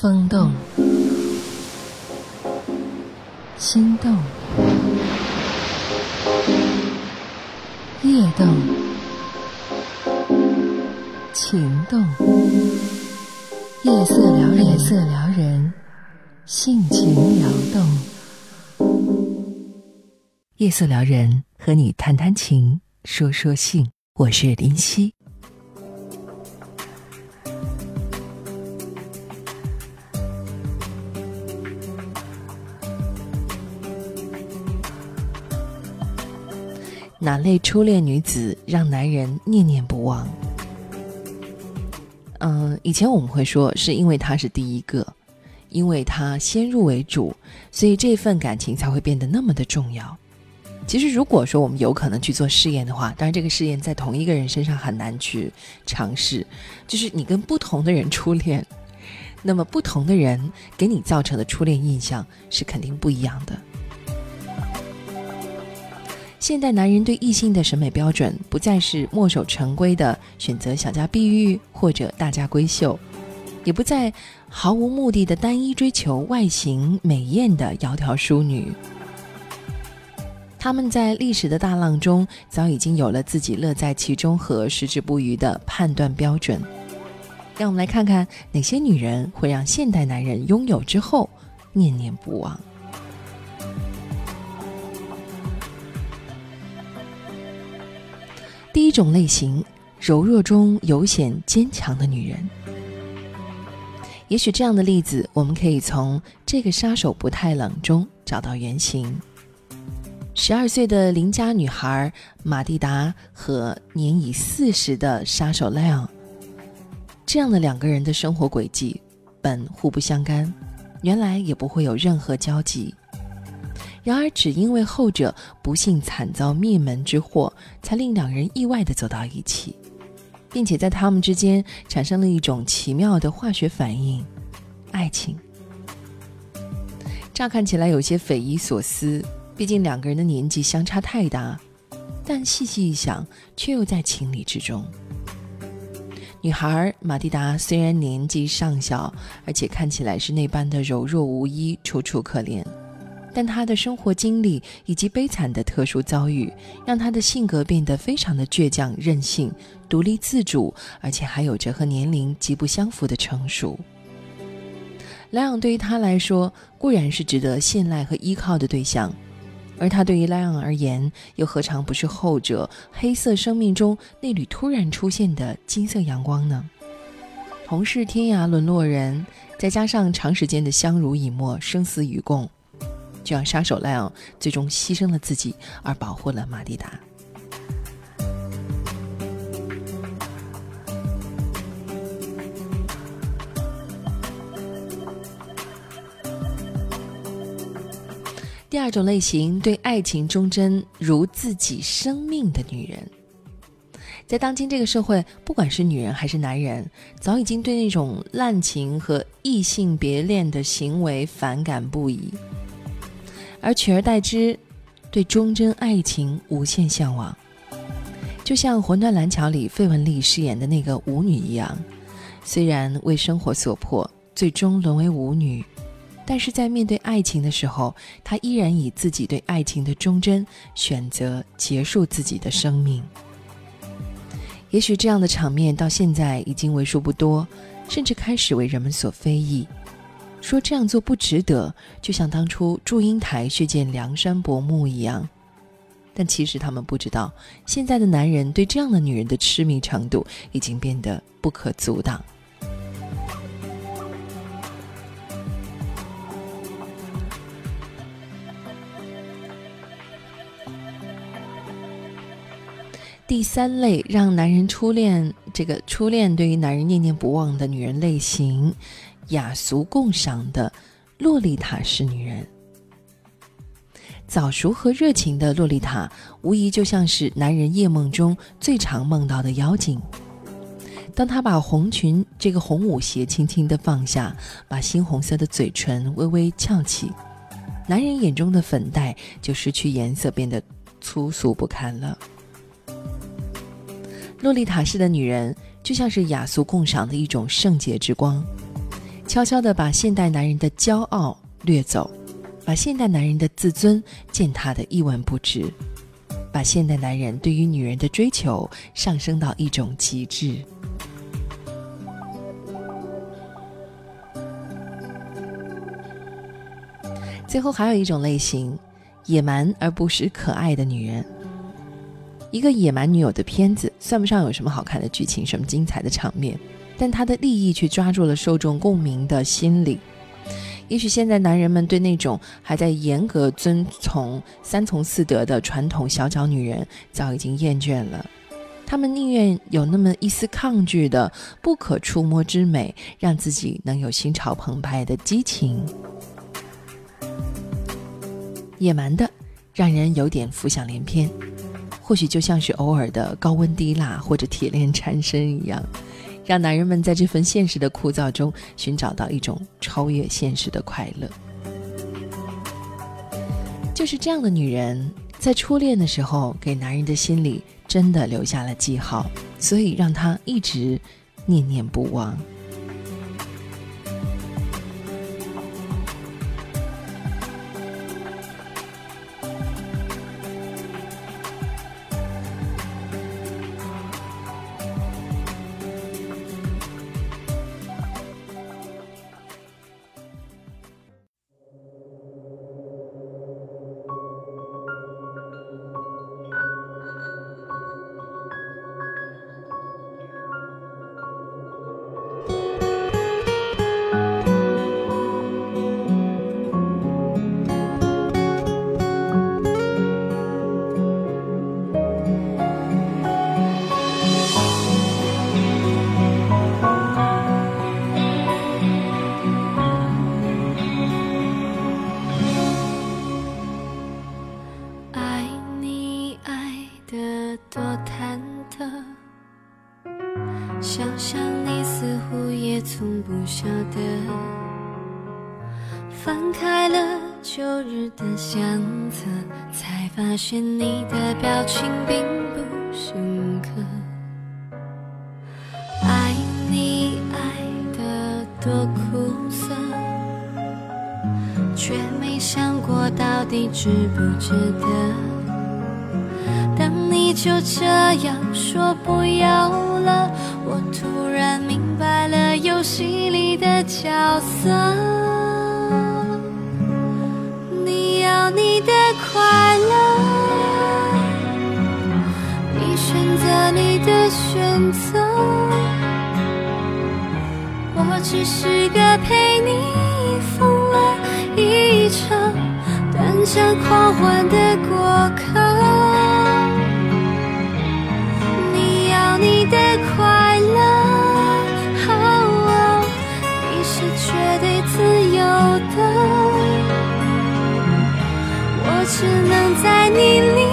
风动，心动，夜动，情动，夜色撩人，夜色撩人，性情撩动，夜色撩人，和你谈谈情，说说性，我是林夕。哪类初恋女子让男人念念不忘？嗯，以前我们会说是因为她是第一个，因为她先入为主，所以这份感情才会变得那么的重要。其实，如果说我们有可能去做试验的话，当然这个试验在同一个人身上很难去尝试，就是你跟不同的人初恋，那么不同的人给你造成的初恋印象是肯定不一样的。现代男人对异性的审美标准不再是墨守成规的选择小家碧玉或者大家闺秀，也不再毫无目的的单一追求外形美艳的窈窕淑女。他们在历史的大浪中早已经有了自己乐在其中和矢志不渝的判断标准。让我们来看看哪些女人会让现代男人拥有之后念念不忘。第一种类型，柔弱中有显坚强的女人。也许这样的例子，我们可以从这个杀手不太冷中找到原型。十二岁的邻家女孩马蒂达和年已四十的杀手莱昂，这样的两个人的生活轨迹本互不相干，原来也不会有任何交集。然而，只因为后者不幸惨遭灭门之祸，才令两人意外的走到一起，并且在他们之间产生了一种奇妙的化学反应——爱情。乍看起来有些匪夷所思，毕竟两个人的年纪相差太大，但细细一想，却又在情理之中。女孩马蒂达虽然年纪尚小，而且看起来是那般的柔弱无依、楚楚可怜。但他的生活经历以及悲惨的特殊遭遇，让他的性格变得非常的倔强、任性、独立自主，而且还有着和年龄极不相符的成熟。莱昂对于他来说固然是值得信赖和依靠的对象，而他对于莱昂而言，又何尝不是后者黑色生命中那缕突然出现的金色阳光呢？同是天涯沦落人，再加上长时间的相濡以沫、生死与共。就让杀手莱昂最终牺牲了自己，而保护了马蒂达。第二种类型，对爱情忠贞如自己生命的女人，在当今这个社会，不管是女人还是男人，早已经对那种滥情和异性别恋的行为反感不已。而取而代之，对忠贞爱情无限向往，就像《魂断蓝桥》里费雯丽饰演的那个舞女一样，虽然为生活所迫，最终沦为舞女，但是在面对爱情的时候，她依然以自己对爱情的忠贞，选择结束自己的生命。也许这样的场面到现在已经为数不多，甚至开始为人们所非议。说这样做不值得，就像当初祝英台血溅梁山伯墓一样。但其实他们不知道，现在的男人对这样的女人的痴迷程度已经变得不可阻挡。第三类让男人初恋，这个初恋对于男人念念不忘的女人类型。雅俗共赏的洛丽塔式女人，早熟和热情的洛丽塔，无疑就像是男人夜梦中最常梦到的妖精。当她把红裙这个红舞鞋轻轻的放下，把猩红色的嘴唇微微翘起，男人眼中的粉黛就失去颜色，变得粗俗不堪了。洛丽塔式的女人，就像是雅俗共赏的一种圣洁之光。悄悄地把现代男人的骄傲掠走，把现代男人的自尊践踏得一文不值，把现代男人对于女人的追求上升到一种极致。最后还有一种类型，野蛮而不失可爱的女人。一个野蛮女友的片子，算不上有什么好看的剧情，什么精彩的场面，但他的利益却抓住了受众共鸣的心理。也许现在男人们对那种还在严格遵从三从四德的传统小脚女人早已经厌倦了，他们宁愿有那么一丝抗拒的不可触摸之美，让自己能有心潮澎湃的激情。野蛮的，让人有点浮想联翩，或许就像是偶尔的高温低辣或者铁链缠身一样，让男人们在这份现实的枯燥中寻找到一种超越现实的快乐。就是这样的女人，在初恋的时候给男人的心里真的留下了记号，所以让他一直念念不忘。相册，才发现你的表情并不深刻，爱你爱的多苦涩，却没想过到底值不值得。当你就这样说不要了，我突然明白了游戏里的角色。你要你的快乐。选择，我只是个陪你疯了一场短暂狂欢的过客。只能在你离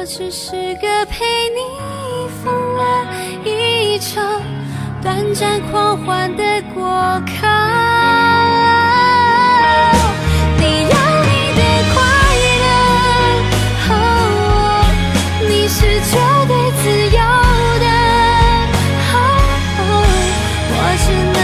我只是个陪你疯了一场短暂狂欢的过客，你要你的快乐。哦，你是绝对自由的。我只能。